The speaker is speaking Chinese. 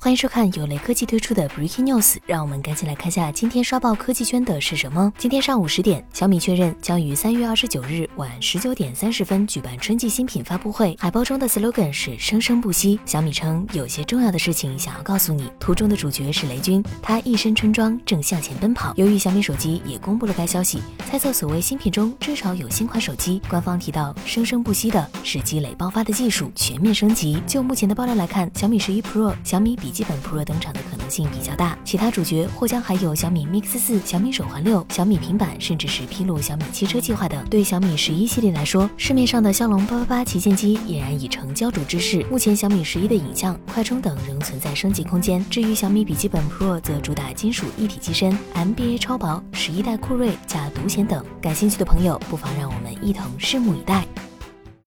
欢迎收看有雷科技推出的 Breaking News，让我们赶紧来看下今天刷爆科技圈的是什么。今天上午十点，小米确认将于三月二十九日晚十九点三十分举办春季新品发布会，海报中的 slogan 是生生不息。小米称有些重要的事情想要告诉你。图中的主角是雷军，他一身春装正向前奔跑。由于小米手机也公布了该消息，猜测所谓新品中至少有新款手机。官方提到生生不息的是积累爆发的技术全面升级。就目前的爆料来看，小米十一 Pro、小米笔基本 Pro 登场的可能性比较大，其他主角或将还有小米 Mix 四、小米手环六、小米平板，甚至是披露小米汽车计划等。对小米十一系列来说，市面上的骁龙八八八旗舰机俨然已成焦灼之势。目前小米十一的影像、快充等仍存在升级空间。至于小米笔记本 Pro，则主打金属一体机身、MBA 超薄、十一代酷睿加独显等。感兴趣的朋友，不妨让我们一同拭目以待。